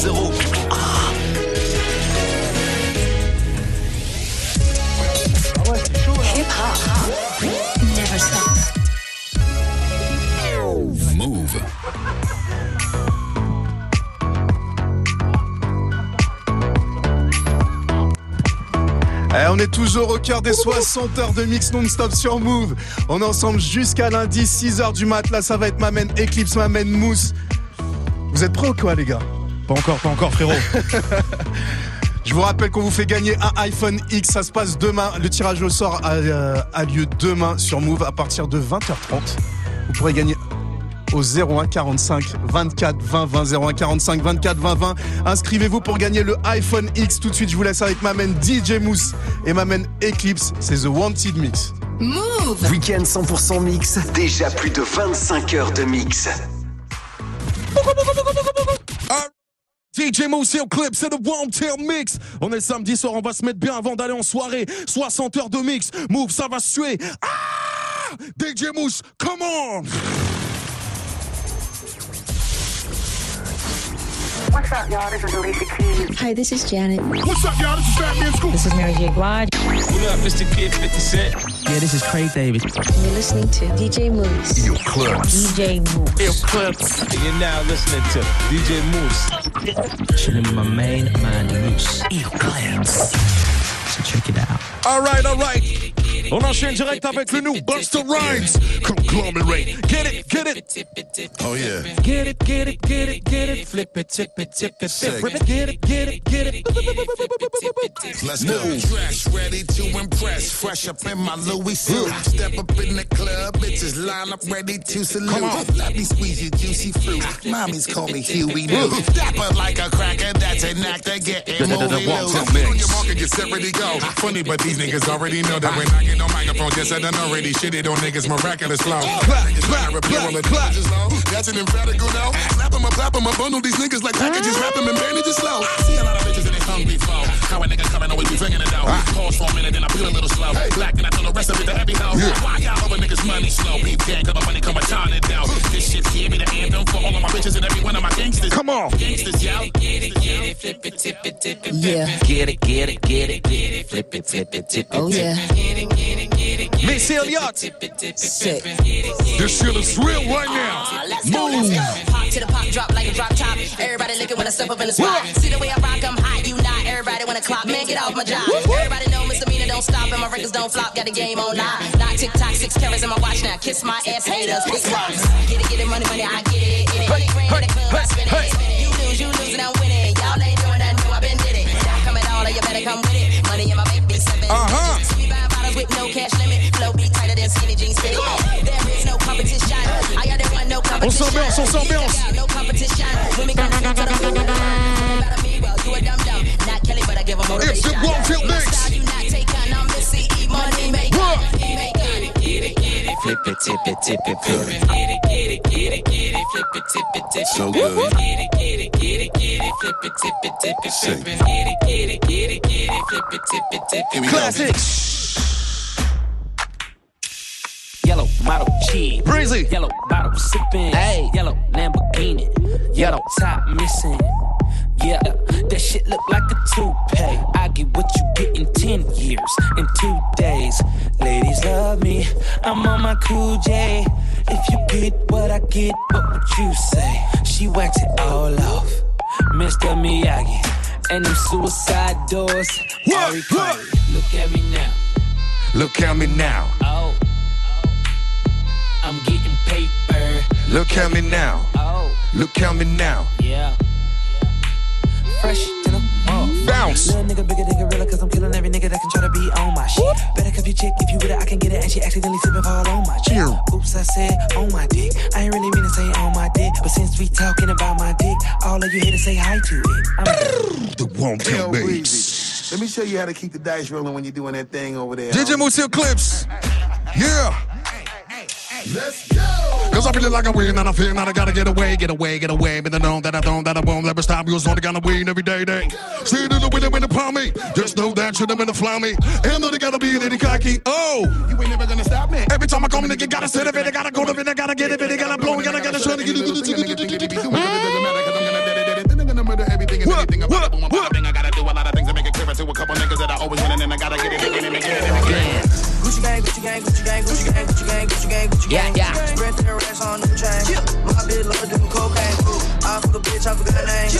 0-0. Hip hop. Never stop. Move. Eh, on est toujours au cœur des 60 heures de mix non-stop sur Move. On est ensemble jusqu'à lundi, 6h du mat. Là, ça va être Mamen Eclipse, Mamen Mousse. Vous êtes prêts ou quoi, les gars? Pas encore, pas encore, frérot. Je vous rappelle qu'on vous fait gagner un iPhone X. Ça se passe demain. Le tirage au sort a, euh, a lieu demain sur Move à partir de 20h30. Vous pourrez gagner au 01 45 24 20 20 01 45 24 20 20. Inscrivez-vous pour gagner le iPhone X. Tout de suite, je vous laisse avec ma main DJ Mousse et ma main Eclipse. C'est The Wanted Mix. Move. Week-end 100% mix, déjà plus de 25 heures de mix. DJ Moose et Clip, c'est le One Tail Mix. On est samedi soir, on va se mettre bien avant d'aller en soirée. 60 heures de mix. Move, ça va se tuer. Ah! DJ Moose, come on! What's up, y'all? This is Alicia Keys. Hi, this is Janet. What's up, y'all? This is Fat Man Scoop. This is Mary J. Blige. What up, Mr. Kid 50 Cent? Yeah, this is Craig David. You're listening to DJ Mouss. Your clubs. DJ Mouss. Clips. And you're now listening to DJ Mouss. Chilling with my main man, Mouss. So check it out. All right, all right. On enchaîne direct avec le new Busta Rhymes. Conglomerate. Get it, get it. Oh yeah. Get it, get it, get it, get it. Flip it, tip it, tip it, flip it. Get it, get it, get it. Let's go. Dress ready to impress. Fresh up in my Louis suit. Step up in the club, bitches line up ready to salute. Come on. Let me squeeze your juicy fruit. Mommies call me Huey Lou. Dapper like a cracker, that's an actor getting movie loose. Walter On your market, get set, ready, go. Funny, but these niggas already know that when I get on microphone, yes, I done already shit it on niggas miraculous flow. Clap, Niggas clap, tryna repair clap, all the clap. damages. That's an emphatic now. Slap 'em up, clap 'em bundle these niggas like packages, wrap 'em and bandages slow. I See a lot of bitches and they hungry flow. How a nigga coming, always be figuring it out. Pause for a minute, then I feel a little slow. Black, then I tell the rest of it to heavy hoe. Why y'all other niggas money slow? Beef gang, cause my money come a ton it down. This shit here be the anthem for all of my bitches and every one of my gangsters. Come on. Gangsters, yo. Yeah. Get it, get it, get it, get it. Flip it, tip it, tip it. Oh, yeah. Miss Elliott. Sick. This shit is real right now. Move. Pop to the pop, drop like a drop top. Everybody looking when I step up in the spot. See the way I rock, I'm hot, you not. Everybody wanna clock, man, get off my job. Everybody know misdemeanor don't stop and my records don't flop. Got the game on live. Not tick tock, six carats in my watch now. Kiss my ass, haters. It's rocks. Get it, get it, money, money, I get it. Get it. Money, grand in the I spin it. spin it. You lose, you lose, and I'm winning. Y'all ain't doing nothing new, I been did it. Now come at all, and you better come with it. Money in my bank, be seven. Uh-huh. We buy bottles with no cash limit. Flow be tighter than skinny jeans fit. There is no competition. I got that one, no competition. s'ambiance, on s'ambiance. No competition. We come to the give a motivation. It's the Wanted Mix. Style you not take on. I'm Missy E. Money maker. What? Maker. Get it, get it. Flip it, tip it, tip it, flip it. Get it, get it, get it, get it. Flip it, tip it, tip it. So good. Get it, get it, get it, get it. Flip it, tip it, tip it, flip it. Get it, get it, get it, get it. Flip it, tip it, tip it. Classic. Yellow model cheese. Breezy. Yellow bottle sipping. Hey. Yellow Lamborghini. Yellow top missing. Yeah, that shit look like a toupee. I get what you get in 10 years, in two days. Ladies love me, I'm on my cool J. If you get what I get, what would you say? She whacked it all off. Mr. Miyagi, and them suicide doors. What? What? Look at me now. Look at me now. Oh, oh, I'm getting paper. Look at me now. Oh, Look at me now. yeah. Fresh to the off. Bounce. Little nigga, bigger nigga, gorilla, cause I'm killing every nigga that can try to be on my shit. Better cuff your chick if you with it, I can get it, and she accidentally slip and fall on my chick. Oops, I said on my dick. I ain't really mean to say on my dick, but since we talking about my dick, all of you here to say hi to it. I'm The One Tilt Yo, Mix. Let me show you how to keep the dice rolling when you're doing that thing over there. DJ Mouss Clips. Yeah. Let's go. Cause I feel like a win and I feel that I gotta get away, get away, get away. But I know that I don't, that I won't ever stop. You was only gonna win every day, day. See the winner when upon me. Just know that you're the winner fly me. And though they gotta be a little cocky. Oh, you ain't never gonna stop me. Every time I come, nigga, gotta sit up it, I gotta go to it, I gotta get it, I gotta blow it, I gotta try to get it. Everything and anything about it, I gotta do a lot of things to make it clear to a couple niggas that I always win and I gotta get it again and again and again everything gang, Gucci gang, Gucci gang, Gucci gang, Gucci gang, Gucci gang. Yeah, yeah. Spread to the racks on new chain. My bitch love doing cocaine. I fuck a bitch, I forgot her name.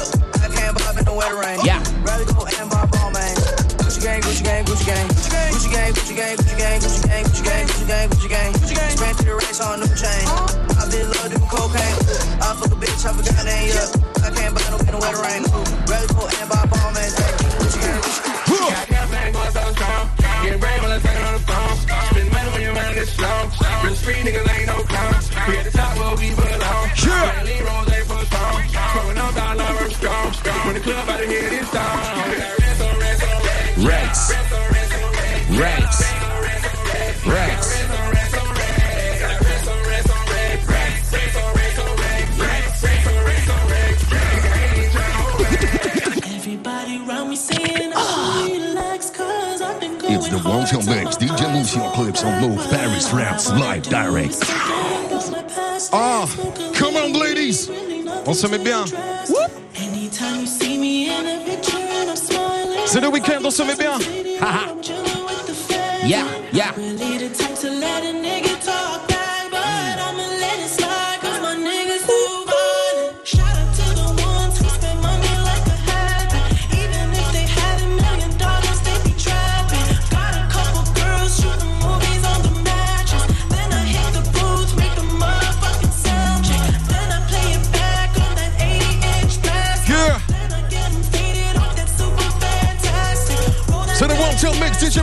I can't bob in the wetter rain. Yeah. Rather go and buy ball, man. Gucci gang, Gucci gang, Gucci gang. Gucci gang, Gucci gang, Gucci gang, Gucci gang, Gucci gang, Gucci gang, Gucci gang. Gucci gang. Spread to the racks on new chain. My bitch love doing cocaine. I fuck a bitch, I forgot her name. Yeah. I can't buy no in the wetter rain. Rather go and buy ball, man. Street niggas ain't no clowns. We at the top where we belong. Lean rolls ain't for strong. Smoking on dollar, I'm strong. When the club out of here, this song. You lose your clips on both Paris Raps Live Direct. Ah, oh, come on, ladies! On se met bien. C'est le week-end, on se met bien. yeah, yeah.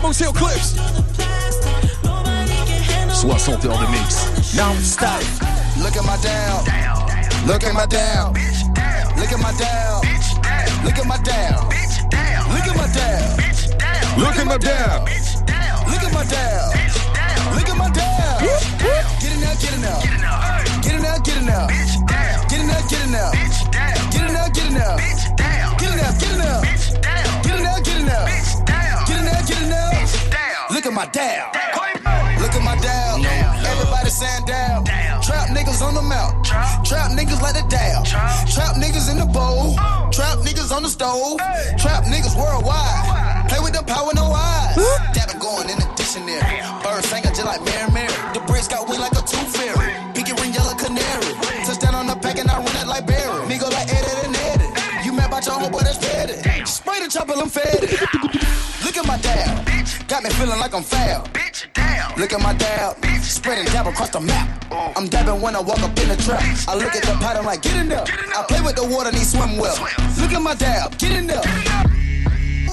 DJ Lucio clips. 60 heures de mix. Non-stop. Look at my down. Look at my down. Look at my down. Look at my down. Look at my down. Look at my down. Look at my down. Look at my down. Get in there, get in there. My down. Look at my down. Everybody saying down. Trap niggas on the mouth. Trap niggas like the down. Trap niggas in the bowl. Trap niggas on the stove. Trap niggas worldwide. Play with the power, no eyes. Dabbing going in the dictionary. Bird singing just like Mary Mary. The bridge got wing like a tooth fairy. Pinky ring yellow canary. Touchdown on the pack and I run it like Barry. Nigga like Eddie and Eddie. You mad about your homeboy that's petty. Spray the chopper, I'm fed. Look at my dab. Got me feeling like I'm foul. Look at my dab. Spreading dab across the map. I'm dabbing when I walk up in the trap. I look at the pattern like, get in there. I play with the water, need swim well. Look at my dab. Get in there.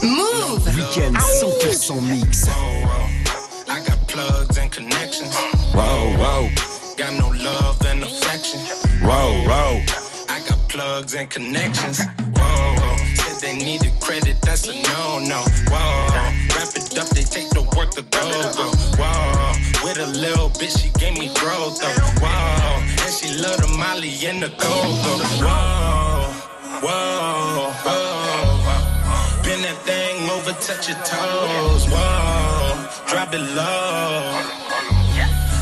Mouv'. Week-end 100% mix. I got plugs and connections. Whoa, whoa. Got no love and affection. Roll, roll. Plugs and connections. Whoa, whoa. Said they needed credit, that's a no no. Whoa, wrap it up, they take the work to go go. Whoa, with a little bitch, she gave me growth though. Whoa, and she love the Molly and the go go. Whoa, whoa, whoa. Bend that thing over, touch your toes. Whoa, drop it low.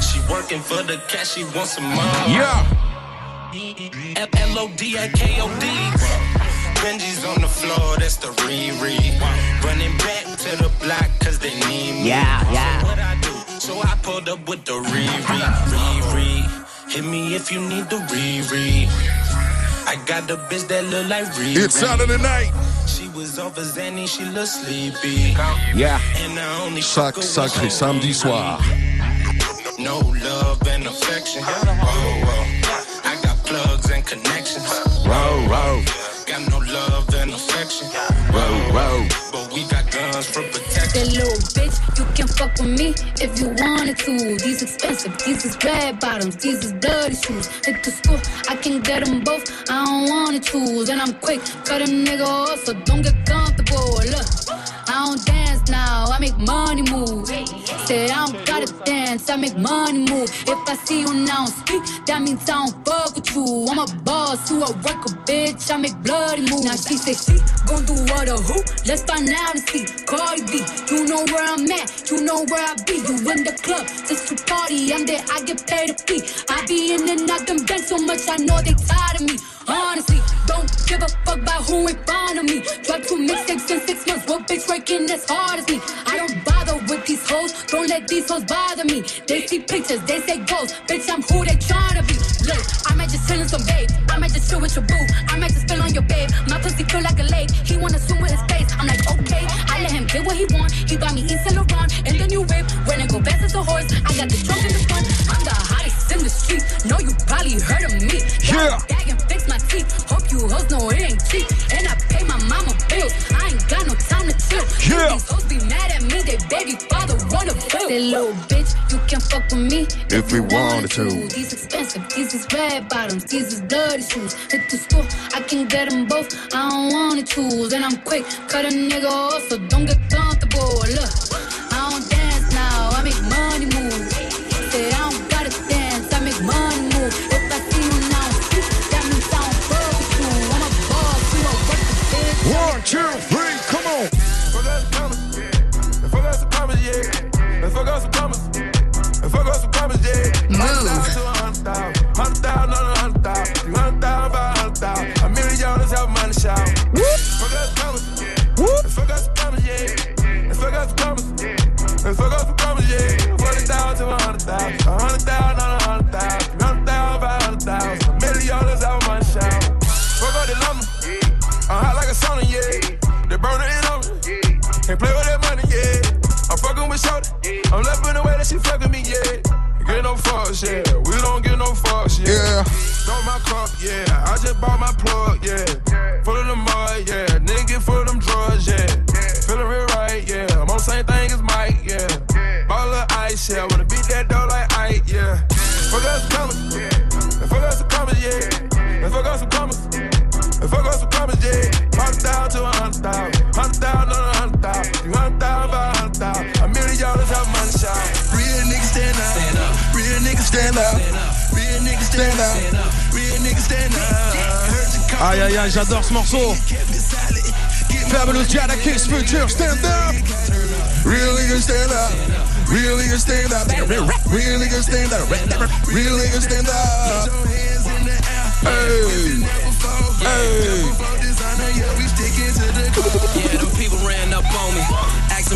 She working for the cash, she wants some more. Yeah. F-L-O-D-I-K-O-D. Benji's on the floor, that's the Riri. Running back to the block, cause they need me. Yeah, yeah. So what I do? So I pulled up with the Riri. Riri. Hit me if you need the Riri. I got the bitch that look like Riri. It's Saturday night. She was over Zanny, she look sleepy. Yeah. And I only Chaque sacré samedi soir. no love and affection. Oh, oh. I got plugs and connections. Roll, roll. Got no love and affection. Roll, roll. But we got guns for protection. That little bitch, you can fuck with me if you wanted to. These expensive, these is red bottoms, these is dirty shoes. Hit the school, I can get them both. I don't wanna choose, and I'm quick, cut a nigga off, so don't get comfortable. Look, I don't dance now, I make money move. Say I don't gotta dance, I make money move. If I see you now speak, that means I don't fuck with you. I'm a boss, you a worker, bitch. I make bloody moves. Now she say she gon' do what or who? Let's find out and see. Cardi B, you know where I'm at, you know where I be. You in the club just to party, I'm there, I get paid a fee. I be in and out them banks so much, I know they tired of me. Honestly, don't give a fuck about who in front of me. Drop two mixtapes in six months, what bitch working as hard as me? I don't bother with these hoes. Don't let these hoes bother me. They see pictures, they say ghosts. Bitch, I'm who they tryna be. Look, I might just chill in some babe. I might just chill with your boo. I might just spill on your babe. My pussy feel like a lake. He wanna swim with his face. I'm like, okay. I let him get what he want. He buy me Yves Saint Laurent and the new whip. When I go fast as a horse, I got the trunk in the front. I'm the hottest in the street. Know you probably heard of me. Yeah. Got a bag and fix my teeth. Hope you hoes know it ain't cheap. And I pay my mama bills. I ain't got no time to chill. Yeah. These hoes be mad at me. They baby father wanna bill. That little bitch, you can fuck with me If we wanted to. These expensive, these is red bottoms, these is dirty shoes. Hit the store, I can get them both. I don't wanna choose, and I'm quick, cut a nigga off, so don't get comfortable. Look, I don't dance now, I make money move. Say I don't gotta dance, I make money move. If I see you now, that means I don't fuck with you. I'm a boss, you a work the bitch. One, two, three, come on. Fuck us some commas, yeah. Fuck us some commas, yeah. Fuck us some commas. Fuck us some commas, yeah. Hundred j'adore ce morceau. Fabolous Jada Kiss Future, stand up. Real niggas stand up. Real niggas stand up. Real niggas stand up. Real niggas stand up. Hey. Hey.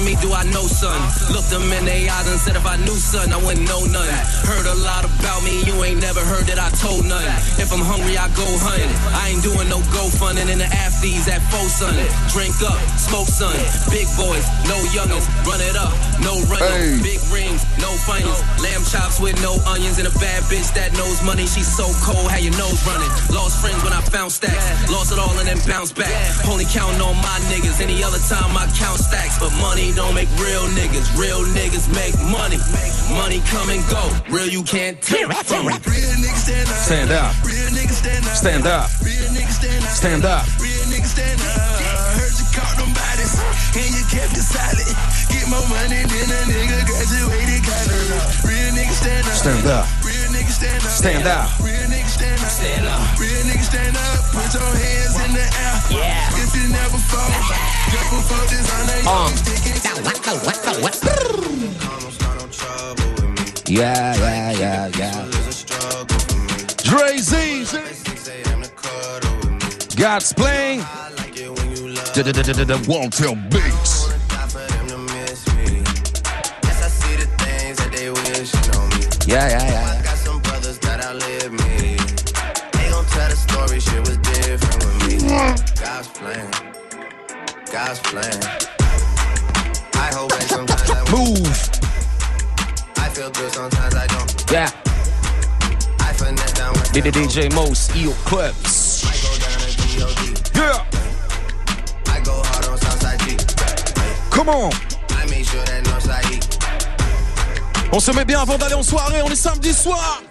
Me, do I know son? Looked them in their eyes and said, if I knew son, I wouldn't know nothing. Heard a lot about me, you ain't never heard that I told nothing. If I'm hungry, I go hunting. I ain't doing no go funding in the afties at four son. Drink up, smoke son. Big boys, no youngins. Run it up, no running. Hey. Big rings, no funnies. Lamb chops with no onions and a bad bitch that knows money. She's so cold, how your nose running. Lost friends when I found stacks. Lost it all and then bounced back. Only counting on my niggas. Any other time I count stacks. But money don't make real niggas. Real niggas make money. Money come and go. Real you can't take from me. Real niggas stand up. Stand up. Real niggas stand up. Stand up. Real niggas stand up. Stand up. Real niggas stand up. Heard you caught them bodies and you kept it solid. Get more money than a nigga graduated college. Real niggas stand up. Stand up. Real niggas stand up. Stand up. Real niggas stand up. Stand up. Real niggas stand up. Put your hands in the air. Yeah. If you never fall, just before this on the Um. Yeah, yeah, yeah, yeah. Dre Z. God's playing. Won't tell beats. Yeah, yeah, yeah. Got some brothers that outlive me. They gon' tell the story, shit was different with me. God's plan, God's plan. I hold back sometimes I Move. I feel good sometimes I don't. Yeah. I finesse down with Did DJ Most Eel Clips. I go down to G.O.D. Yeah. I go hard on Southside G. Come on. On se met bien avant d'aller en soirée. On est samedi soir.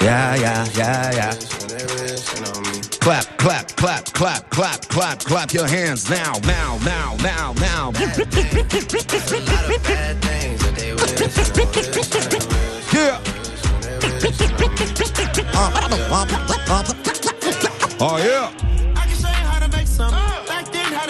Yeah, yeah, yeah, yeah. Clap, clap, clap, clap, clap, clap, clap your hands now, now, now, now, now. There's a lot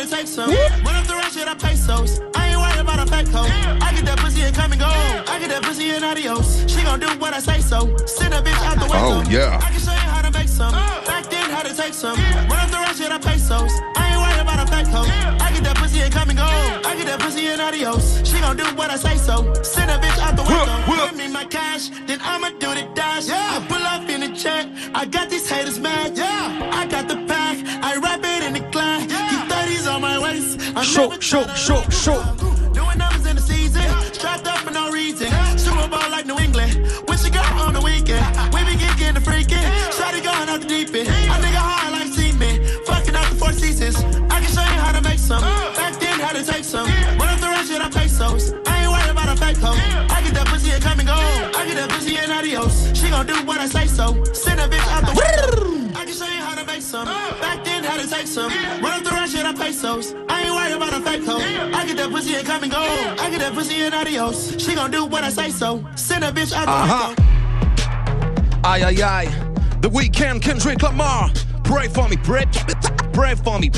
to take some. Run up the shit, I pesos. I ain't worried about a fake hoe. I get that pussy and come and go. I get that pussy and adios. She gon' do what I say so. Send a bitch out the way. Oh, yeah. I can show you how to make some. Back then, how to take some. Run up the shit, I pesos. I ain't worried about a fake coat. I get that pussy and come and go. I get that pussy and adios. She gon' do what I say so. Send a bitch out the window. Give me my cash, then I'ma do the dash. I pull up in the check. I got these haters mad. Show, show, show, show. Doing numbers in the season, strapped up for no reason. Super Bowl like New England, with your girl on the weekend. We be getting the freaking, shawty going out the deep end. I nigga hard like cement, fucking out the four seasons. I can show you how to make some, back then how to take some. Run up the rest shit, I pesos. I ain't worried about a fake hoe. I get that pussy and come and go. I get that pussy and adios. She gon' do what I say so. Send a bitch out the window. I can show you how to make some, back then how to take some. Run up the rest shit, I pesos. I ain't worried about a fake hoe. I get that pussy and come and go. I get that pussy and adios. She gon' do what I say so. Send a bitch out the Uh-huh. window. Aye, aye, aye. The Weeknd, Kendrick Lamar. Pray for me, pray, pray for me.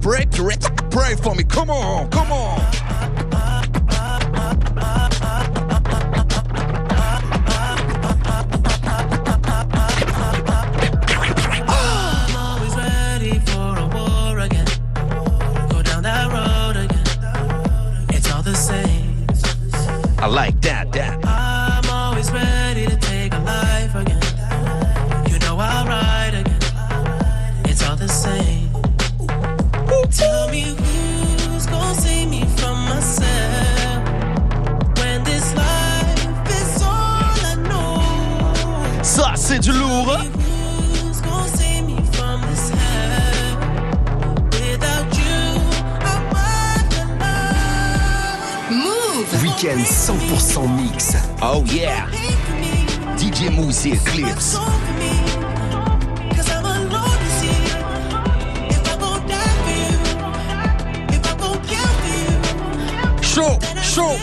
Pray, pray, pray for me. Come on, come on. I like that, that. I'm always ready to take a life again. You know I'll ride again. It's all the same. Tell me who's gonna save me from myself when this life is all I know. Ça, c'est du lourd. Week-end 100% mix. Oh yeah. DJ Moosey Eclipse. I'm alone to see if I gon' die for you, if I gon' kill for you. Show, show.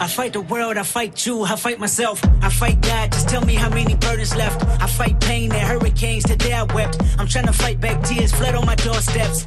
I fight the world, I fight you, I fight myself, I fight God. Just tell me how many burdens left. I fight pain and hurricanes. Today I wept. I'm trying to fight back tears, flood on my doorsteps.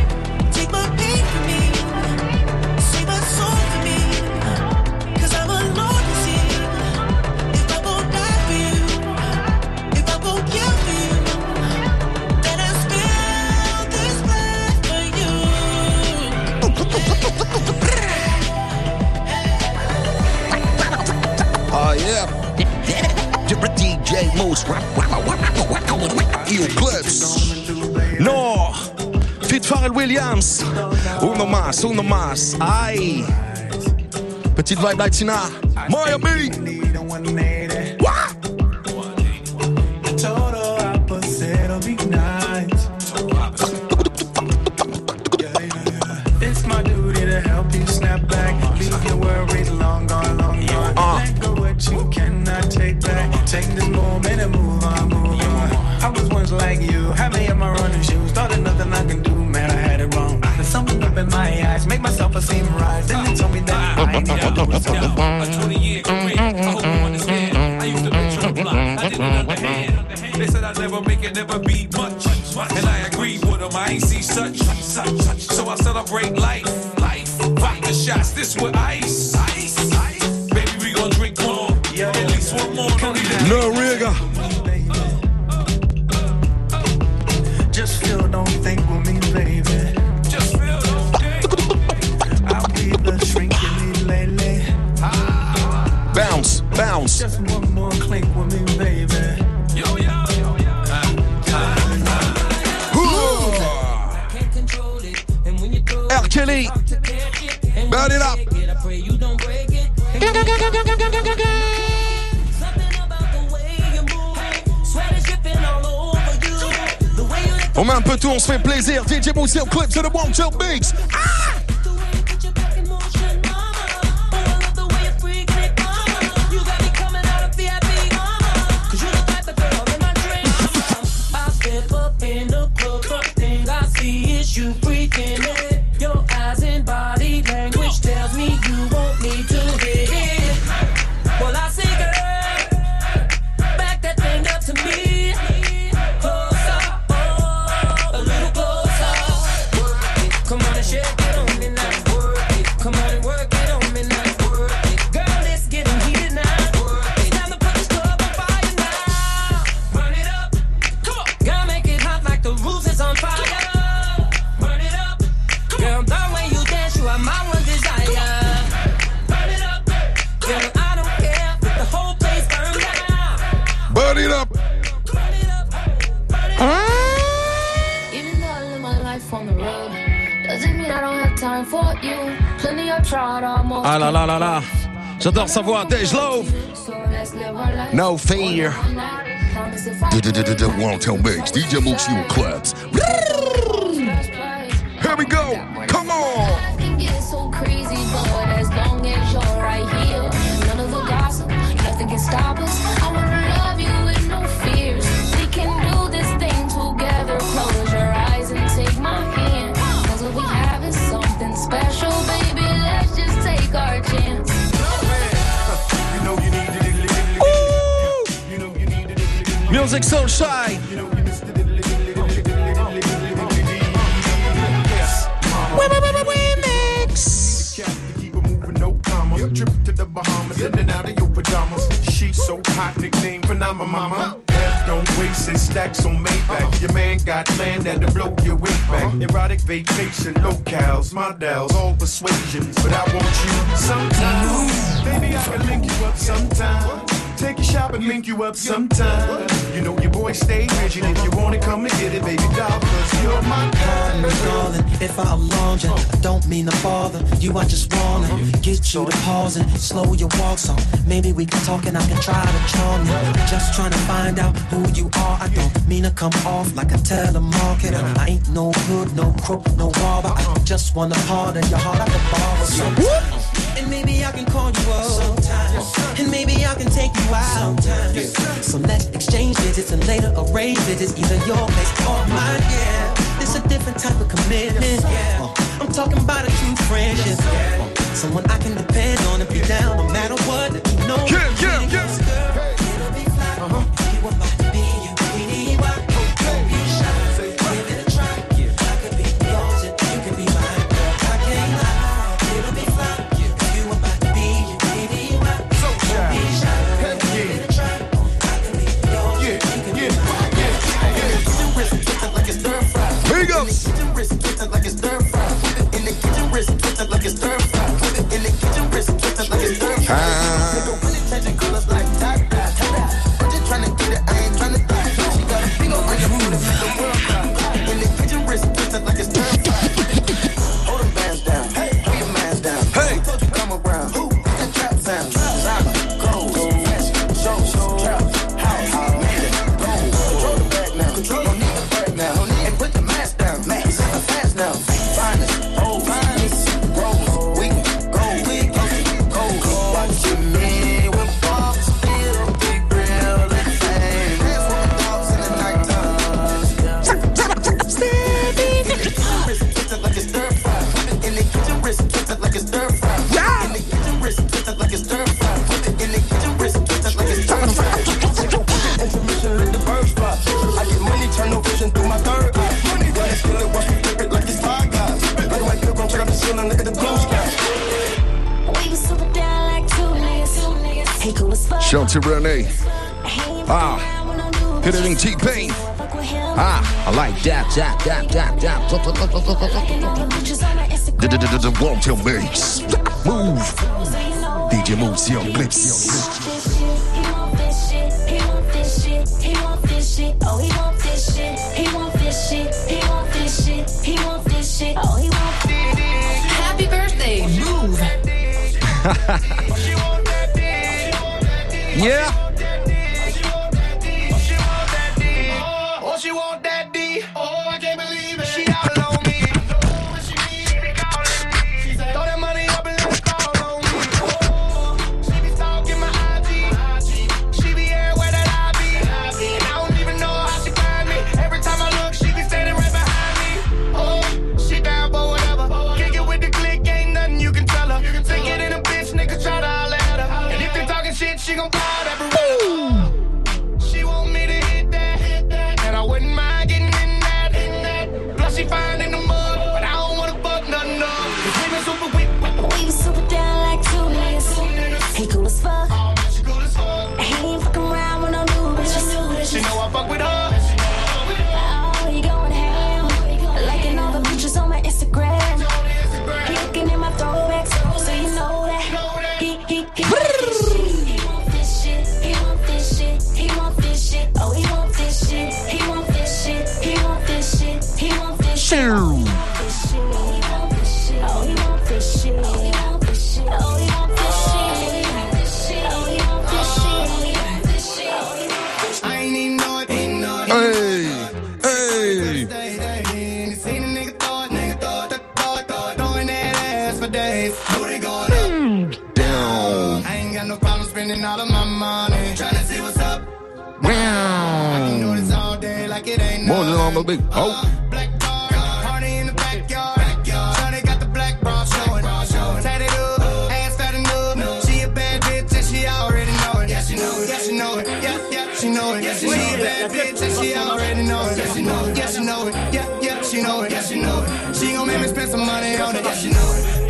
No. Fit Pharrell Williams. Uno más, uno más. Aïe. Petite vibe latina. Miami. This with DJ Moosey Clips to the One Chill Bigs. Ah là là là là. J'adore sa voix, Dej Loaf. No fear. DJ Moosey on claps. Music so shy. Trip to the Bahamas, sending out of your pajamas. She's so hot, nickname Phenomena Mama. Don't waste it, stacks on Maybach. Your man got land that'll blow your weight back. Erotic vacation, locales, models, all persuasions. But I want you sometime. Baby, I can link you up sometime. Take you shopping, link you up sometime. You know your boy stay rigid. If you want it, come and get it, baby doll. Cause you're my kind girl. darling, if I alarm you, I don't mean to bother you. I just wanna get you to pause and slow your walk so maybe we can talk and I can try to charm you. Just trying to find out who you are. I don't mean to come off like a telemarketer. I ain't no hood, no crook, no robber. I just wanna part of your heart I can borrow. So, and maybe I can call you up And maybe I can take you out. So let's exchange visits and later arrange visits, either your place or mine. Yeah, it's a different type of commitment. Uh, I'm talking about a true friendship. Uh, Someone I can depend on and be down no matter what. Me know. Yeah, yeah, yeah. It'll be fly. You I like that, that, that, that, that. The Wanted Mix. Move. DJ Moosey on clips. Oh, he want this shit. He want this shit. He want this shit. He want this shit. Oh, he want this shit. Happy birthday, move. Yeah. Got no problem spending all of my money. Tryna see what's up. I can do this all day like it ain't More nothing. than on the big. Oh. Party in the backyard. Shawty got the black bra showing. Tatted up, ass fat enough. She a bad bitch and she already know it. Yeah, she know it. Yeah, she know it. Yeah, yeah, she know it. Yeah, she know it. a bad bitch and she already know it. Yeah, she know it. Yeah, she know it. Yeah, yeah, she know it. Yeah, she know it. She gon' make me spend some money on it. Yeah, she know it.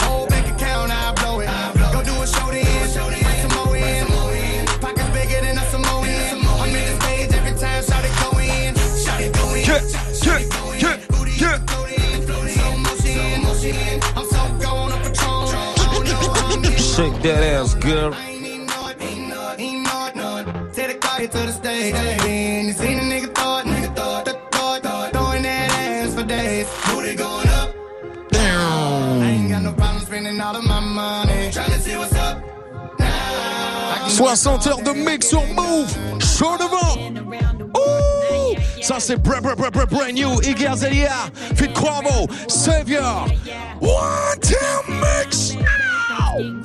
Shake that ass, girl. Take the car here to the stage. Then you seen a nigga throw it, nigga throw it, throw it, throw it, throwing that ass for days. Booty going up. I ain't got no problem spending all of my money. Tryna see what's up. 60 heures de mix sur Move. Chaud devant. Ouh. Ça c'est brand, brand, brand, brand, brand new. Iggy Azalea. Fit Quavo. Savior. One time mix.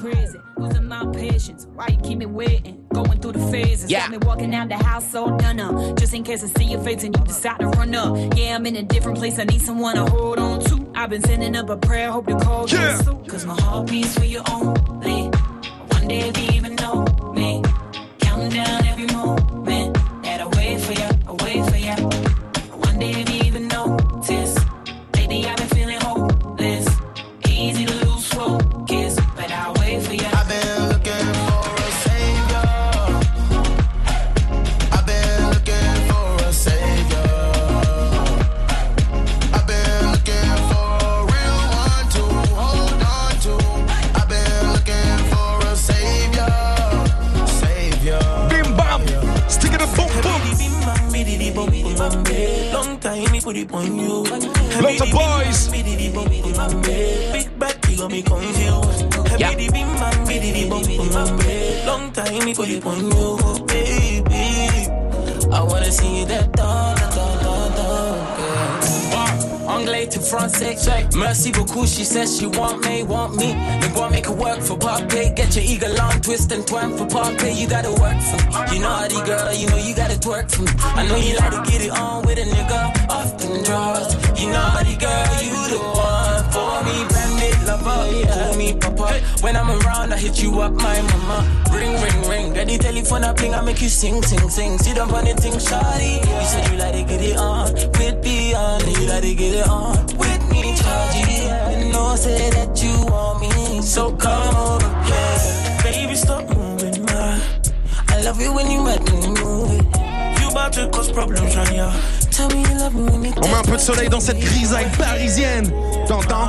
Crazy, losing my patience. Why you keep me waiting? Going through the phases. Yeah. Got me walking out the house so done up. Just in case I see your face and you decide to run up. Yeah, I'm in a different place. I need someone to hold on to. I've been sending up a prayer. Hope the call Yeah. through. Cause my heart beats for you only. One day if you even know me on you. Lots of boys. Big back, you got me confused. Yeah. Biddy bim bam, biddy bum bum bam. Long time me put it on you, français. Merci beaucoup, she says she want me, want me. Me go make it work for Parquet. Get your eagle on, twist and twine for Parquet. You gotta work for me. You naughty girl, you know you gotta twerk for me. I know you like to get it on with a nigga off them drawers. You naughty girl, you the one. Bandit lover, yeah. Call me papa. When I'm around, I hit you up, my mama. Ring, ring, ring. Get the telephone up, bling, I make you sing, sing, sing. Sit up on thing, shawty. You said you like to get it on with Beyond. You like to get it on with me, Chargy. You know, say that you want me, so come over, yeah. Baby, stop moving, man. I love it when you make me move it. You about to cause problems, Rania. Tell me you love me when you On met un peu de soleil dans cette grisaille parisienne. T'entends?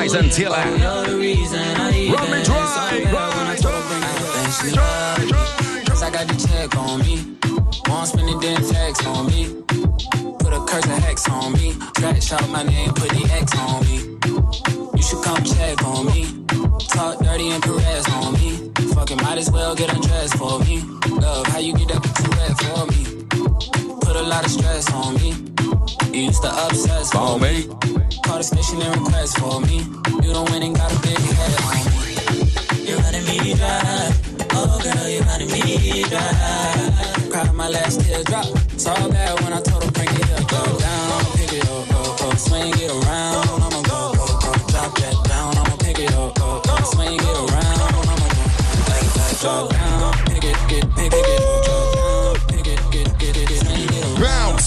I even Run me dry, Cause I got the check on me. Won't spend it, then flex on me. Put a curse and hex on me. Scratch out my name, put the X on me. You should come check on me. Talk dirty and caress on me. Fucking might as well get undressed for me. Love how you get that wet for me. Put a lot of stress on me. You used to obsess for me. Call the station and request for me. You don't win and got a big head. You're running me dry. Oh girl, you're running me dry. Cried my last teardrop. Saw bad when I told her bring it up, go down, pick it up, go, go, swing it around. I'ma go, go, go, drop that down. I'ma pick it up, go, go, swing it around. I'ma go, like that, drop down, pick it, pick it, get, drop down,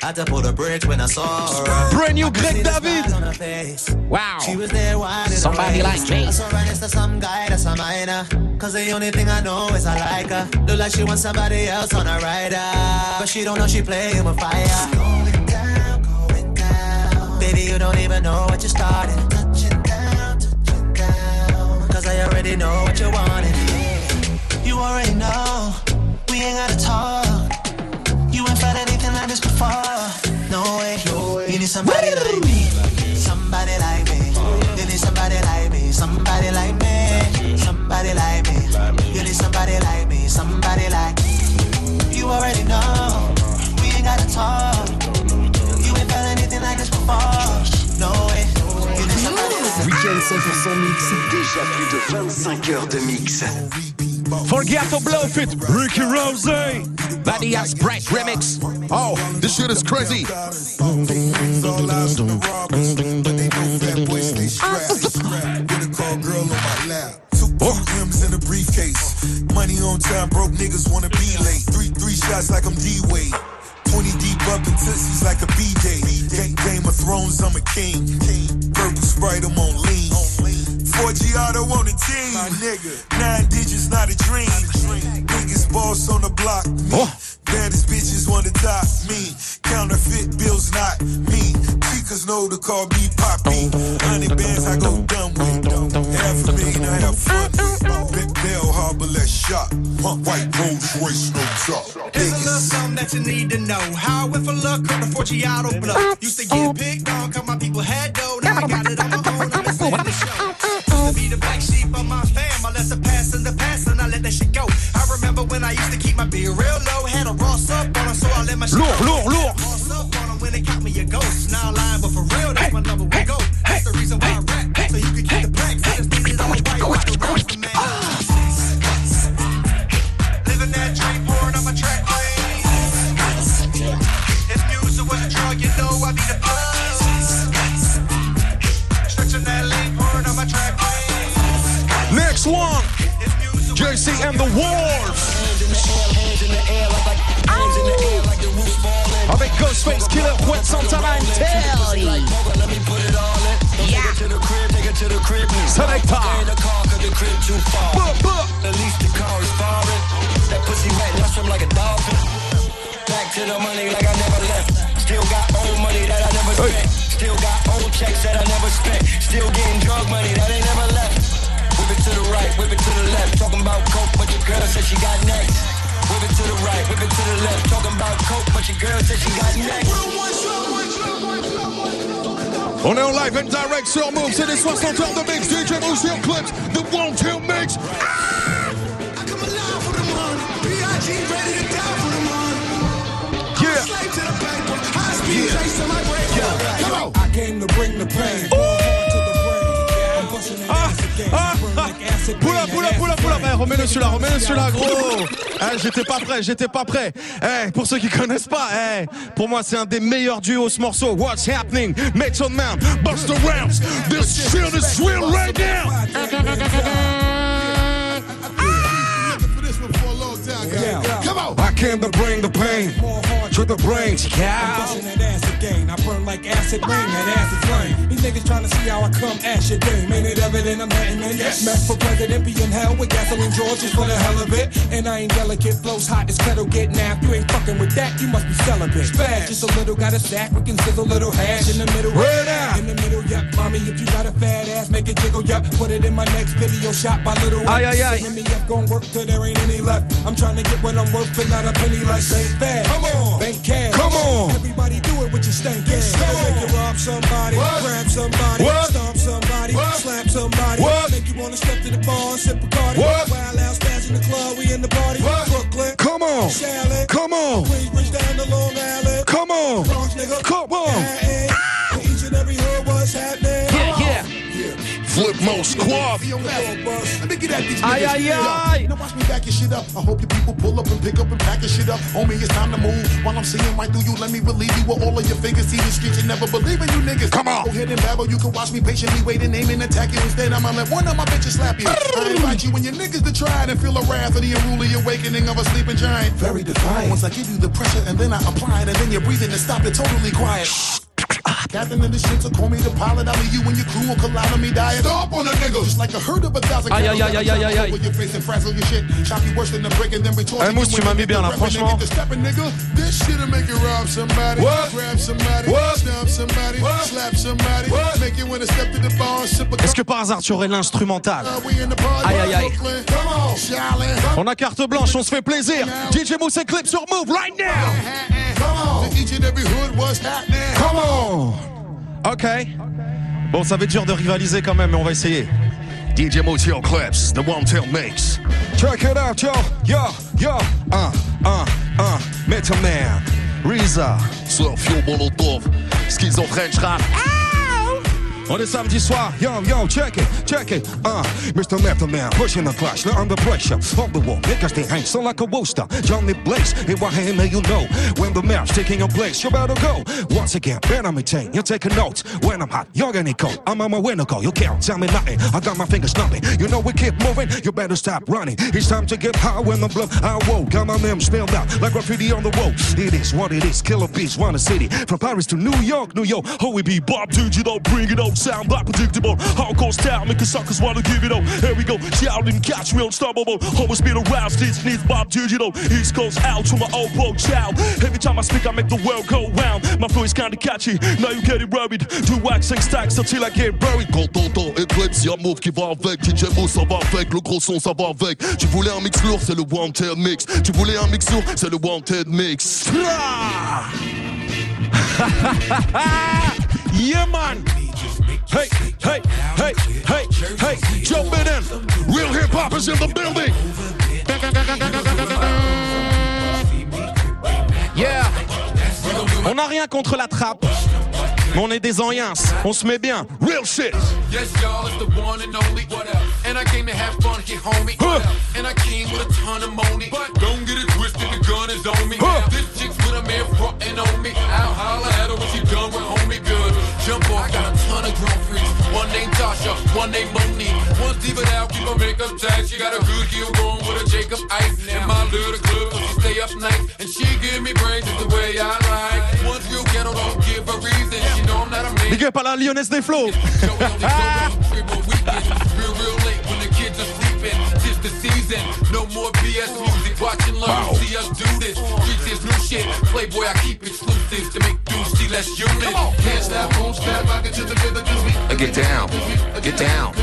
Had to pull the brakes when I saw her. Brand new Greg David. smile on her face. Wow. She was there Somebody like me. I saw next to some guy that's a minor. Cause the only thing I know is I like her. Look like she wants somebody else on her rider. But she don't know she playing with fire. Going down, going down. Baby, you don't even know what you started. Touching down, touching down. Cause I already know what you wanted. You already know. We ain't gotta talk. This before. No way. You need somebody like me. Somebody like me. You need somebody like me. Somebody like me. Somebody like me. You need somebody like me. Somebody like You already know. We ain't gotta talk. You ain't felt anything like this before. 100% mix. Déjà plus de 25 heures de mix. Forget to blow fit. Ricky Rose. Body ass bright remix. Oh, this shit is crazy. Two, two M's in a briefcase. Money on time, broke niggas wanna be late. Three three shots like I'm D Wade. 20 deep up in tussies like a B-Day. Game, Game of Thrones, I'm a king. Purple Sprite, I'm on lean. 4G auto on the team, nigga. Nine digits, not a dream. Biggest boss on the block, me. Baddest bitches wanna top me. Counterfeit bills, not me. Chicas know to call me Poppy. Hundred bands, I go dumb with. Half a million, I have fun with. Be- Bal Harbour, let's shop. Pump white Rolls Royce, no top. Here's a little something that you need to know. How I went for luck on the Forgiato block. Used to get big on, cause my people had dough. Now I got it on my I used to keep my beer real low. Had a Ross up on so I let my shit Lourd, lourd, lourd. Ross up on her when they caught me a ghost. Now lying, but for real, that's my number one goal. That's the reason why I rap. So you can keep the blacks. I just need it all right. Rock the roots, man. Living that dream, pouring on my track, If music was a drug, you know I'd be the buzz. Stretching that lane, pouring on my track, Next one. JC and the Wolves. Ghostface Killah, Point Santana and Telly. Selector. Buh, buh. At least the car is foreign. That pussy wet, and I swim like a dolphin. Back to the money like I never left. Still got old money that I never spent. Still got old checks that I never spent. Still getting drug money that ain't never left. Whip it to the right, whip it to the left. Talking about coke, but your girl said she got next. Whip it to the right, whip it to the left. Talking about coke, but your girl said she got next. On est en live and direct sur Mouv', c'est les 60 heures de mix, DJ Clips, the Wanted Mix. I come alive for the month, B.I.G. ready to die for the month. Yeah. Yeah. I came to bring the pain. Poula, poula, poula, poula. Eh, remets-le celui-là, remets-le celui-là, gros. Eh, j'étais pas prêt, j'étais pas prêt. Eh, pour ceux qui connaissent pas, eh, pour moi, c'est un des meilleurs duos ce morceau. What's happening? Method Man, Buster Rams. This shit is real right now. I came to bring the pain to the brains, cow. Busting that ass again. I burn like acid rain, that acid flame. These niggas trying to see how I come at your dame. Ain't it evident I'm hating man? Yes. Meth for president, be in hell with gasoline Georges for the hell of it. And I ain't delicate, flows hot as kettle get napped. You ain't fucking with that, you must be celibate. Spaz. Just a little, got a sack, we can sizzle a little hash in the middle. Word out. In the middle, yep. Mommy, if you got a fat ass, make it jiggle, yep. Put it in my next video, shot by little. Aye, aye, aye. Sending me up, gon' work till there ain't any left. I'm trying to get what I'm worth, and not a penny like say fast. Come on, bank cash. Come on. Everybody do it with your stank ass. Make you rob somebody, grab somebody, What? stomp somebody, slap somebody. What? Make you wanna step to the bar and sip a. What? Wild out, spaz in the club, we in the party. Brooklyn, Come on. Charlotte, Come on. Queensbridge down to Long Island. Come on. Bronx, nigga. Come on. Each and every hood, what's happening? Yeah, yeah. Flip Most Quab. Let me get at these Aye, niggas. aye, Yo, aye. Now watch me back your shit up. I hope your people pull up and pick up and pack your shit up. Homie, it's time to move. While I'm seeing right through you, let me relieve you with all of your fingers. See the streets, you never believe in you niggas. Come on. Go ahead and babble. You can watch me patiently wait and aim and attack you. Instead, I'ma let one of my bitches slap you. I invite you and your niggas to try it and feel the wrath of the unruly awakening of a sleeping giant. Very defiant. Once I give you the pressure and then I apply it and then you're breathing and stop it totally quiet. Captain of the ship, so call me the pilot. I'll leave you and your crew will collide on me diet. Stop on the nigga. Just like a herd of a thousand Aïe, aïe, aïe, aïe, aïe, aïe. over your face and frazzle your shit. Chop you worse than the brick and then retort you Mousse, tu m'as mis bien, là, franchement. This shit'll make you rob somebody, What? grab somebody, What? stomp somebody, slap somebody, make you wanna step to the bar and sip a Est-ce que par hasard tu aurais l'instrumental? Uh, in Aïe, aïe, aïe. On, a carte blanche, on se fait plaisir. DJ Mousse et Clip sur Move right now. Come on. To each and every hood, what's happening? Come on. Ok. Bon, ça va être dur de rivaliser quand même, mais on va essayer. DJ Motel Clips, the one tail mix. Check it out, yo, yo, yo. Un, un, un. Metal Man, Reza. Sergio Molotov, schizophrène rap. On est samedi soir, yo, yo, check it, check it. Uh, Mr. Method Man, pushing the clutch, they're under pressure. On the wall, niggas they hang so like a rooster. Johnny Blaze, if I him, you know. When the mayor's taking your place, you better go. Once again, better maintain, you're taking notes. When I'm hot, you're gonna. I'm on my to go, you can't tell me nothing. I got my fingers numbing. You know we keep moving, you better stop running. It's time to get high when the blood I woke. Got my name spelled out like graffiti on the wall. It is what it is, killer beats, one a city. From Paris to New York, New York. Oh, we be Bob Digital, bring it on, sound like predictable. Hardcore style, make suckers wanna give it up. Here we go, shouting, catch me unstoppable. Always been around, this needs Bob Digital. East Coast out to my old bro child. Every time I speak, I make the world go round. My flow is kinda catchy, now you get it worried. Do waxing stacks until I get buried. Quand t'entends Eclipse, y'a Move qui va avec. DJ Mo, ça va avec. Le gros son, ça va avec. Tu voulais un mix lourd, c'est le Wanted Mix. Tu voulais un mix lourd, c'est le Wanted Mix. yeah, man. Hey, hey, hey, hey, hey, jumping in. Real hip hop is in the building. Yeah. On n'a rien contre la trappe, mais on est des anciens. On se met bien. Real shit. Yes, y'all, it's the one and only. What up? And I came to have fun, get homie. And I came with a ton of money. But don't get it twisted, the gun is on me. This chick's a man frontin' on me. I'll holler at her when she done with homie good. Jump off, got a ton of grown freaks. One named Tasha, one named Monique. One Steve it out, keep her makeup tight. She got a good heel going with a Jacob Ice. In my little club, she stay up night. And she give me brains just the way I like. One real ghetto, don't give a reason. She know I'm not a man. Big up à la Lyonnaise des flots. Real, real late when the kids are sleeping. Tis the season. No more BS music. Watching love. See us do this. Reach this new shit. Playboy, I keep exclusives to make dudes see less human. Can't stop, won't stop. Rock it to the rhythm. Get down. Get down.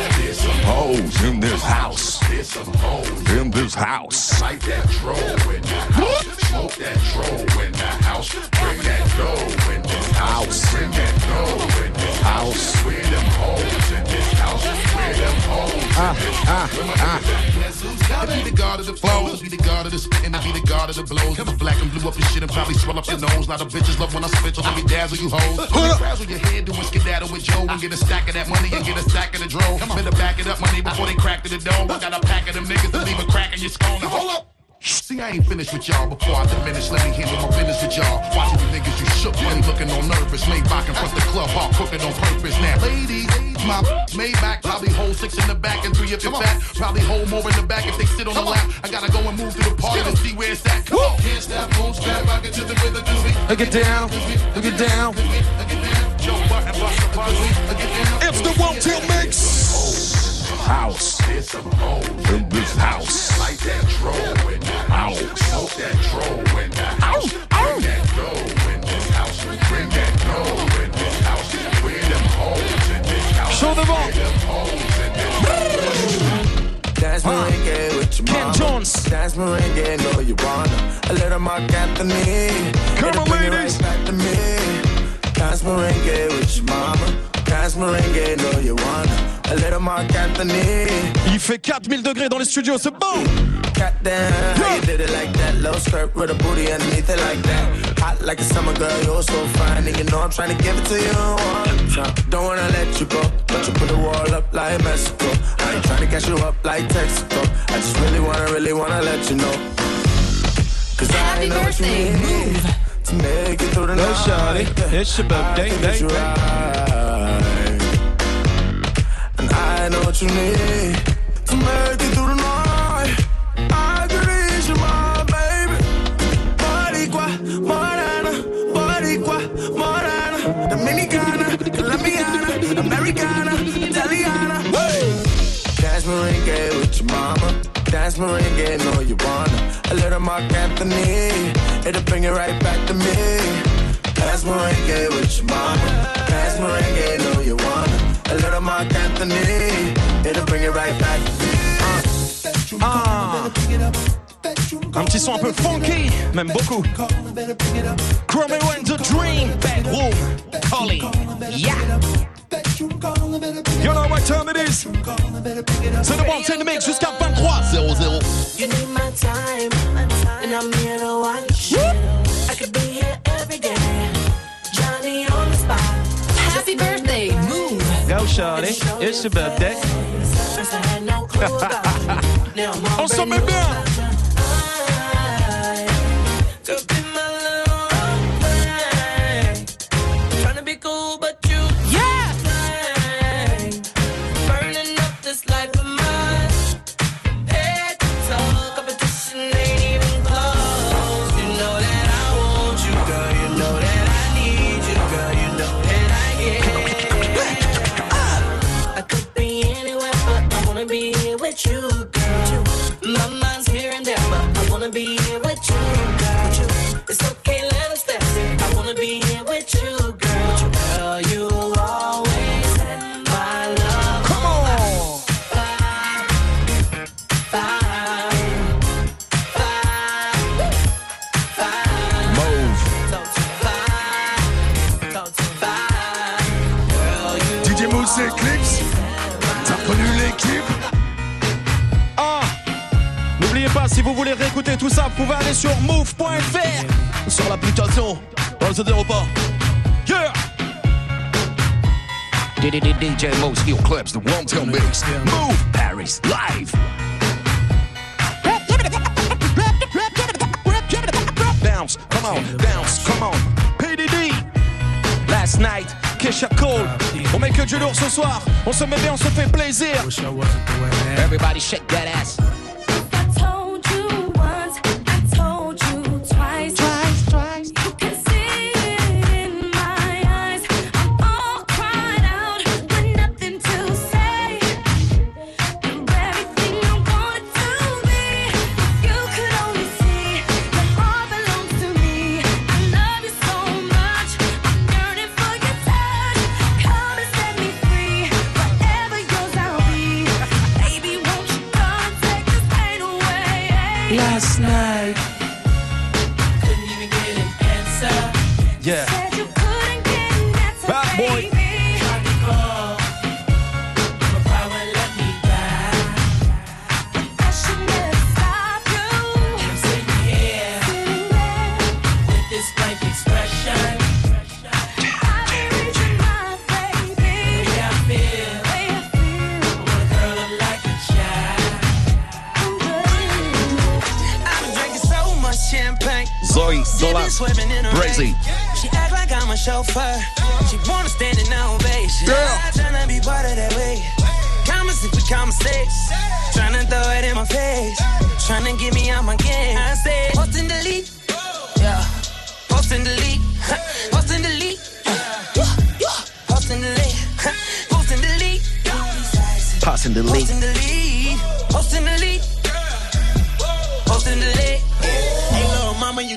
There's some Hoes in this house. There's some hoes. In this house. Light that troll in the house. Smoke that troll in the house. Bring that dough in this house. Bring that dough house. Ah, ah, ah. Where them hoes in this house? Where them hoes in this house? I be the god of the flows, be the god of the spitting, I be the god of the blows. If I'm black and blue up your shit and probably swell up your nose. A lot of bitches love when I spit, so let me dazzle you hoes. Let me frazzle your head, doing skedaddle with Joe and get a stack of that money and get a stack of the dro. Better back it up, money before they crack to the dome. I got a pack of them niggas to leave a crack in your skull. Now hold up. See, I ain't finished with y'all before I diminish. Let me handle my business with y'all. Watching you niggas, you shook money, looking all nervous. Maybach in front the club, hard cooking on purpose. Now, ladies, my Maybach probably hold six in the back and three if you're fat. Probably hold more in the back if they sit on the lap. I gotta go and move to the party to see where it's at. Come on, can't stop, won't stop, rock it to the rhythm. Look it down. Look it down. It's the Wanted Mix. House. There's some hoes In this house. Light that troll in the house. Smoke that troll in the house. Bring that dough in this house. Bring that dough in this house. Where them hoes in this house? Chaud devant. Where them hoes in this house? Dance merengue with your Ken mama. Jones. Dance merengue, know you wanna. A little Marc Anthony. Come on, ladies. Right back to me. Dance merengue with your mama. Dance merengue, know you wanna. A little Marc Anthony. Il fait 4000 degrés dans les studios, c'est bon. Cat down, how you did it like that? Low skirt with a booty underneath it like that. Hot like a summer girl, you're so fine. And you know I'm trying to give it to you one time. Don't wanna let you go, but you put the wall up like Mexico. I ain't trying to catch you up like Texaco. I just really wanna, really wanna let you know. Cause I know what you need to make it through the No, night. shawty, it's your birthday, I can get you day, know what you need to make it through the night. I can reach you, my baby. Boricua, morena, Boricua, morena, Dominicana, Colombiana, Americana, Italiana. Dance merengue with your mama. Dance merengue, know you wanna. A little Marc Anthony, it'll bring it right back to me. Dance merengue with your mama. Dance merengue, know you wanna. A little Marc Anthony, it'll bring it right back to me. Ah. Un petit son un peu funky, même beaucoup. Chrome and the Dream, Bedroom, Calling, yeah. You know what time it is? C'est le One in the Mix jusqu'à 23 00. You need my time, and I'm here to watch. I could be here every day. Johnny on the spot. Happy birthday, know, Charlie, it's your birthday. On s'en met bien! Voulez réécouter tout ça, vous pouvez aller sur move.fr sur l'application. On se pas. Yeah DJ Eclipse, the One Mix. Move Paris live. Bounce, come on, bounce, come on. PDD. Last night, Kesha Cole. On met que du lourd ce soir. On se met bien, on se fait plaisir. Everybody shake that ass.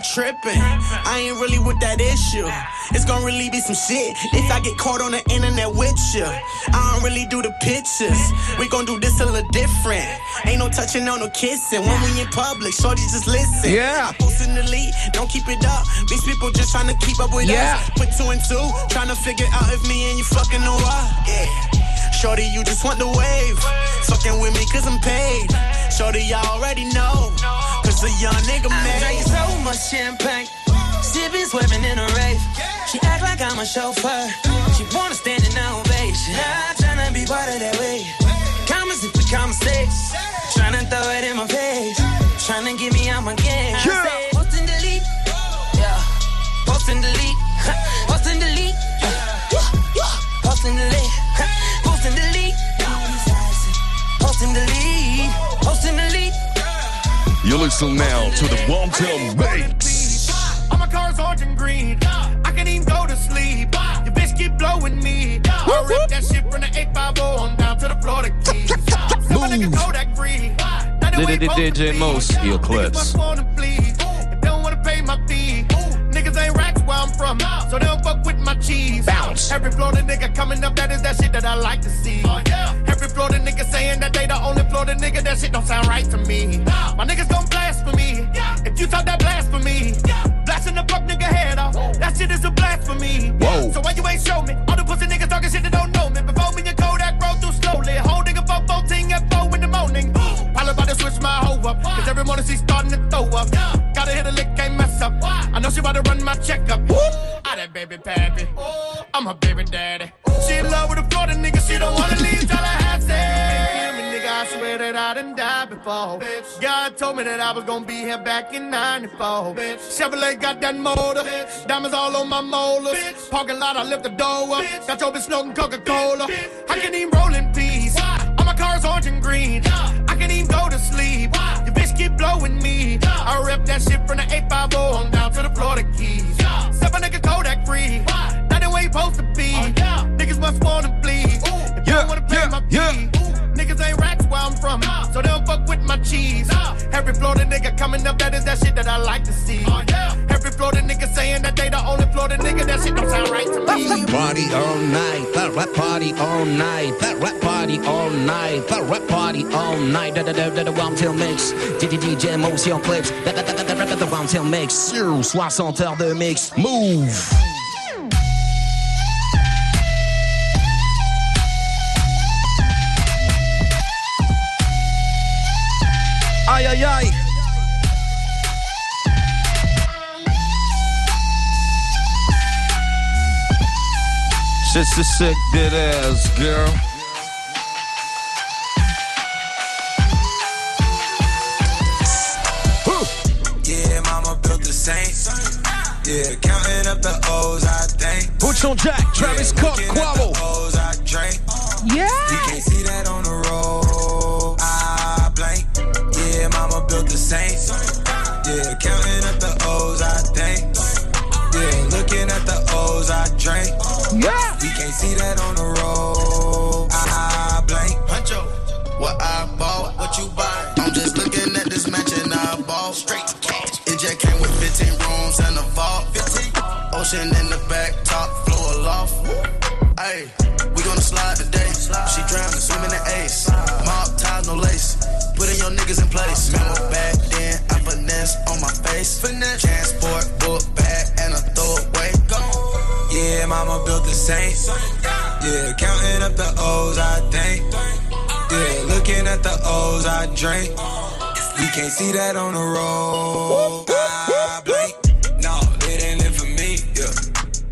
Tripping. I ain't really with that issue. It's gonna really be some shit if I get caught on the internet with you. I don't really do the pictures. We gon' do this a little different. Ain't no touching, no no kissing. When we in public, shorty just listen. Yeah. I post in the lead, don't keep it up. These people just trying to keep up with Yeah. us. Put two and two, trying to figure out if me and you fucking or what. Yeah. Shorty, you just want the wave. Fucking with me cause I'm paid. Shorty, y'all already know. Cause a young nigga I'm made. drinking so much champagne. Sipping, swerving in a rave. She act like I'm a chauffeur. She wanna stand in ovation. I'm tryna be part of that wave. Commas if we come mistakes. Tryna throw it in my face. Tryna get me out my game. I say, post and delete. Yeah. Post and delete. Post and delete. Post and delete. You listen now to the Wanted Mix. All my cars orange and green. I can even go to sleep. Your bitch keep blowing me. I rip that shit from the 850 on down to the Florida Keys. Some niggas Kodak free. DJ Mouss, the Eclipse. wanna please. They don't wanna pay my fee. Niggas ain't racks where I'm from, so they don't fuck with my cheese. Bounce. Every Florida nigga coming up, that is that shit that I like to see. Oh, Every Florida nigga saying that they the only Florida nigga, that shit don't sound right to me. My niggas gon' blasphemy. If you talk that blasphemy, blasting the fuck nigga head off. That shit is a blasphemy. Whoa. So why you ain't show me? All the pussy niggas talking shit that don't know me. Before me and Kodak roll through slowly. Whole nigga 414 at 4 in the morning. Probably about to switch my hoe up. Cause every morning she starting to throw up. Gotta hit a lick, can't mess up. I know she about to run my checkup. I ah, that baby pappy. I'm her baby daddy. She in love with a Florida nigga. She don't wanna leave that I done died before. Bitch. God told me that I was gonna be here back in 94. Bitch. Chevrolet got that motor. Diamonds all on my molars. Parking lot, I lift the door up. Got your bitch smoking Coca-Cola. I can even roll in peace. All my cars orange and green. I can even go to sleep. Why? Your bitch keep blowing me. I rip that shit from the 850 on down to the Florida Keys. Yeah. Step a nigga Kodak free. That ain't where you supposed to be. Oh, yeah Niggas must wanna bleed. If you don't wanna pay my fee. Niggas ain't racks where I'm so they don't fuck with my cheese. Every Florida nigga coming up, that is that shit that I like to see. Oh, Every Florida nigga saying that they the only Florida nigga, that shit don't sound right to me. Party all night, that rap party all night, that rap party all night, that rap party all night. Da da da da da One Mix, DJ Motion Clips, da da da da da da da Wanted Mix sur 60 heures de mix. Mouv'. Aïe aïe aïe. Just a sick dead ass girl. Yeah, mama built the Saints. Yeah, counting up the O's, I think. Boots on Jack, Travis Cook, Quavo. the O's, I drink. Yeah. You can't see that on the mama built the Saints. Yeah, counting up the O's, I think. Yeah, looking at the O's, I drink. Yeah. We can't see that on the road. I blank. Huncho, what I bought, what you buy. I'm just looking at this match and I bought straight cash. It just came with 15 rooms and a vault. 15. Ocean in the back, face. Finesse. Transport, book bag, and a throwaway. Yeah, mama built the Saints. Yeah, counting up the O's, I think. Yeah, looking at the O's, I drink. We can't see that on the road. I blink. No, it ain't live for me. Yeah,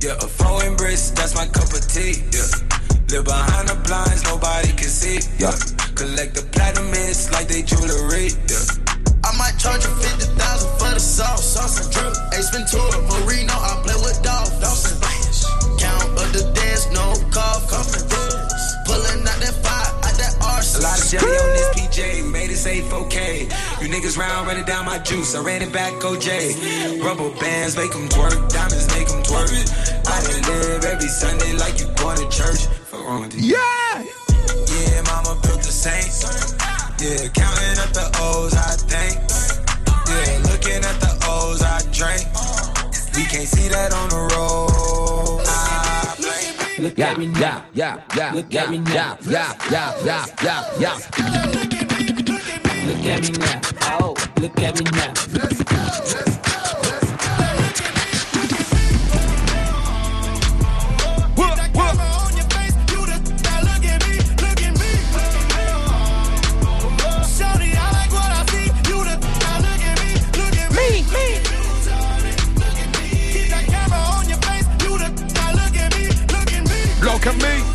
yeah, a foreign bricks, that's my cup of tea. Yeah, live behind the blinds, nobody can see. Yeah, collect the platinum like they jewelry. Yeah. I might charge you 50,000 for the sauce. Sauce and drip. Ace Ventura, Marino, I play with Dolph. Dawson. Count of the dance, no cough. Pulling out that fire, out that A lot of jelly on this PJ, made it safe, okay. You niggas round running down my juice, I ran it back, OJ. Rubber bands make them twerk, diamonds make them twerk. I done live every Sunday like you going to church. Fuck wrong with you? Yeah! Yeah, mama built the Saints. Yeah, counting up the O's, I think. Yeah, looking at the O's, I drink. We can't see that on the road. I blink. Look at me now, yeah, yeah, look at me now, yeah, yeah, yeah, yeah, yeah. Look at me now. Oh, look at me now. look at me.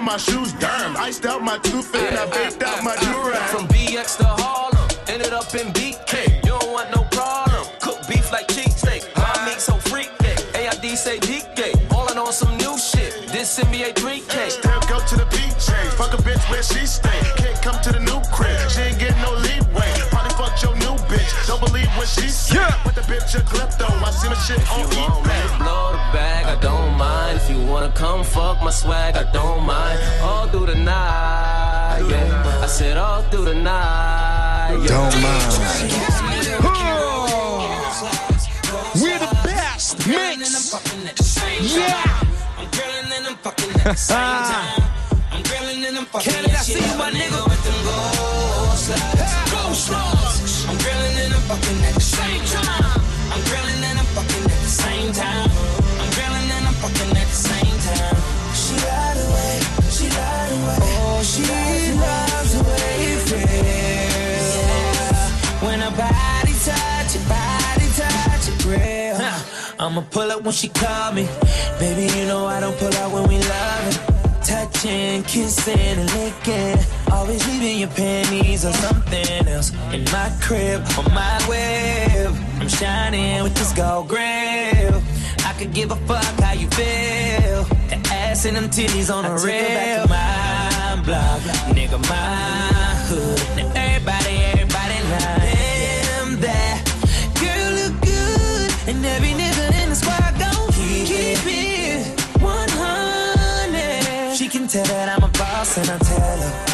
Dior my shoes. Damn, iced out my tooth and I baked out my durag. From BX to Harlem, ended up in BK. You don't want no problem. Cook beef like cheesesteak. My meat so freaky. AID say DK. Ballin' on some new shit. This NBA 3K. Still go to the PJ. Fuck a bitch where she stay. Can't come to the new crib. She ain't getting no leeway. Probably fuck your new bitch. Don't believe what she said. With the bitch a klepto. I see my shit on Want wanna come fuck my swag, I don't mind. All through the night, yeah. I said all through the night, yeah. Don't mind. We're the best mix. Yeah. Canada, i'm see you, my nigga. With them gold I'ma pull up when she call me. Baby, you know I don't pull out when we love it. Touching, kissing, and licking. Always leaving your panties or something else in my crib on my web. I'm shining with this gold grill. I could give a fuck how you feel. The ass and them titties on the real. My block, nigga, my hood. Now 100. She can tell that I'm a boss, and I tell her.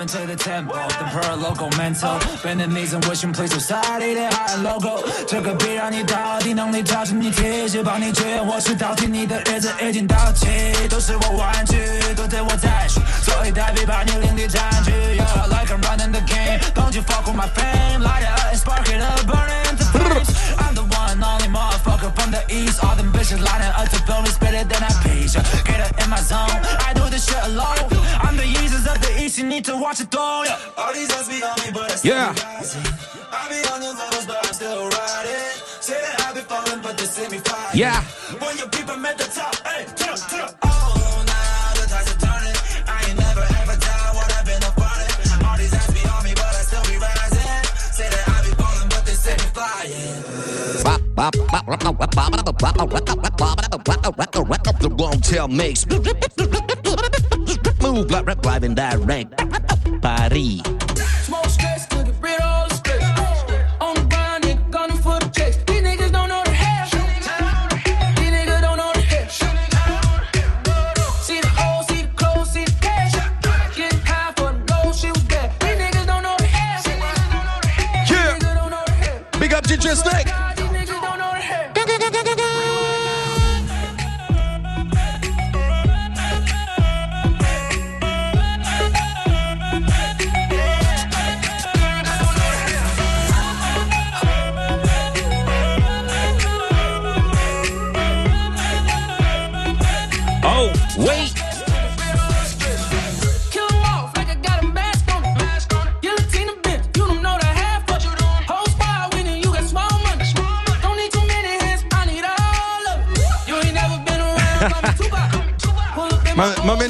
When I jump into the tempo, the pearl loco mental Bending knees and wishing please society 的 high logo 这个比让你到底能力超出你体系帮你追我是到底你的日子已经到期都是我玩具都对我在数所以代币把你领地占据 Yeah like I'm running the game Don't you fuck with my fame Light it up and spark it up burn it into flames I'm the one and only motherfucker from the east All them bitches lining up to blow me it then I peace Get it in my zone I do this shit alone I'm the Yeezus of the east you need to watch it though yeah. All these guys be on me, but I still Yeah. be. I be on your levels, but I'm still riding. Say that I be falling, but they see me fighting. Yeah. When your people at the top, hey, turn up, turn up. The Wanted Mix. Mouv' like rap live and direct. Paris. Oh, wait.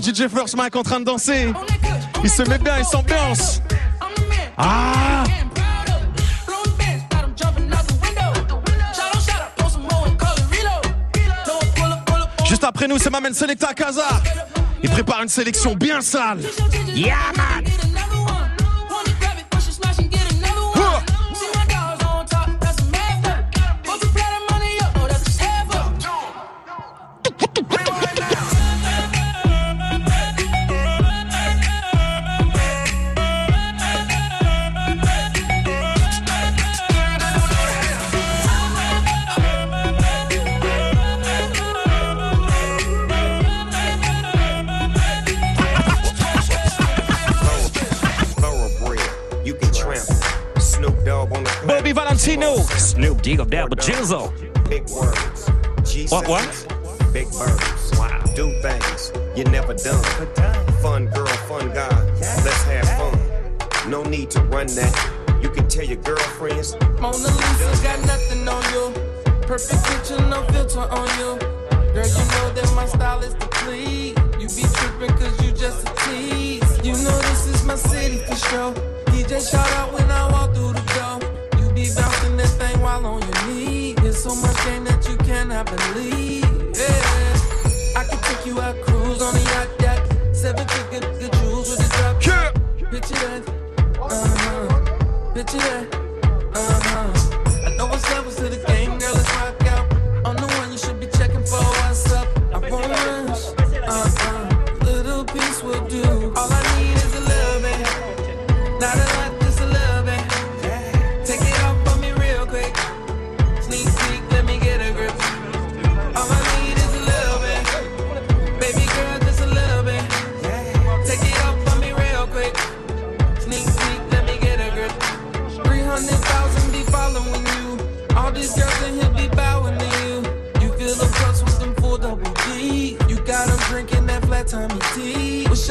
DJ First Mike en train de danser. Il se met bien, il s'ambiance. Ah! Après nous, c'est ma Selecta Casa. Il prépare une sélection bien sale. Yeah! Snoop Diggle Dabble Jizzle. Big words. G What, what? Big birds. Wow. Do things you never done. Fun girl, fun guy. Let's have fun. No need to run that. You can tell your girlfriends. Mona Lisa got nothing on you. Perfect picture, no filter on you. Girl, you know that my style is to please. You be tripping cause you just a tease. You know this is my city for sure. DJ shout out when I walk while on your knee. There's so much game that you cannot believe. Yeah. I can take you out cruise on a yacht, yacht. Seven figure the jewels with the drop. Yeah. Picture that. Uh-huh. Picture that. Uh-huh. I know it's levels to the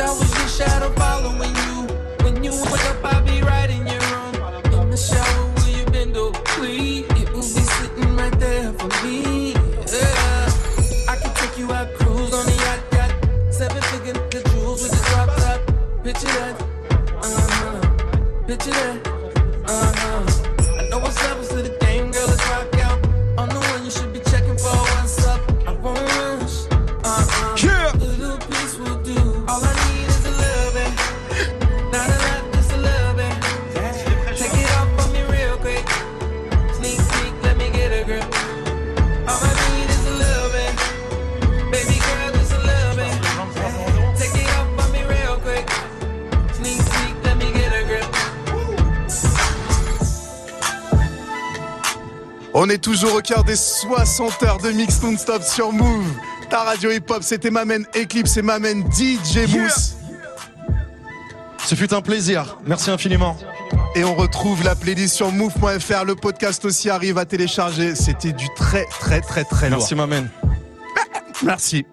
I was your shadow following you. When you wake up, I'll be right in your room. In the shower, will you bend over, please? It will be sitting right there for me. Yeah. I can take you out, cruise on the yacht, yacht. Seven figure, the jewels with the drop top. Picture that. Uh-huh. Picture that. Des 60 heures de mix non-stop sur Move. Ta radio hip-hop, c'était Mamen Eclipse et Mamen DJ Mousse. Ce fut un plaisir. Merci infiniment. Et on retrouve la playlist sur move.fr. Le podcast aussi arrive à télécharger. C'était du très, très, très, très lourd. Merci, Mamen. Merci.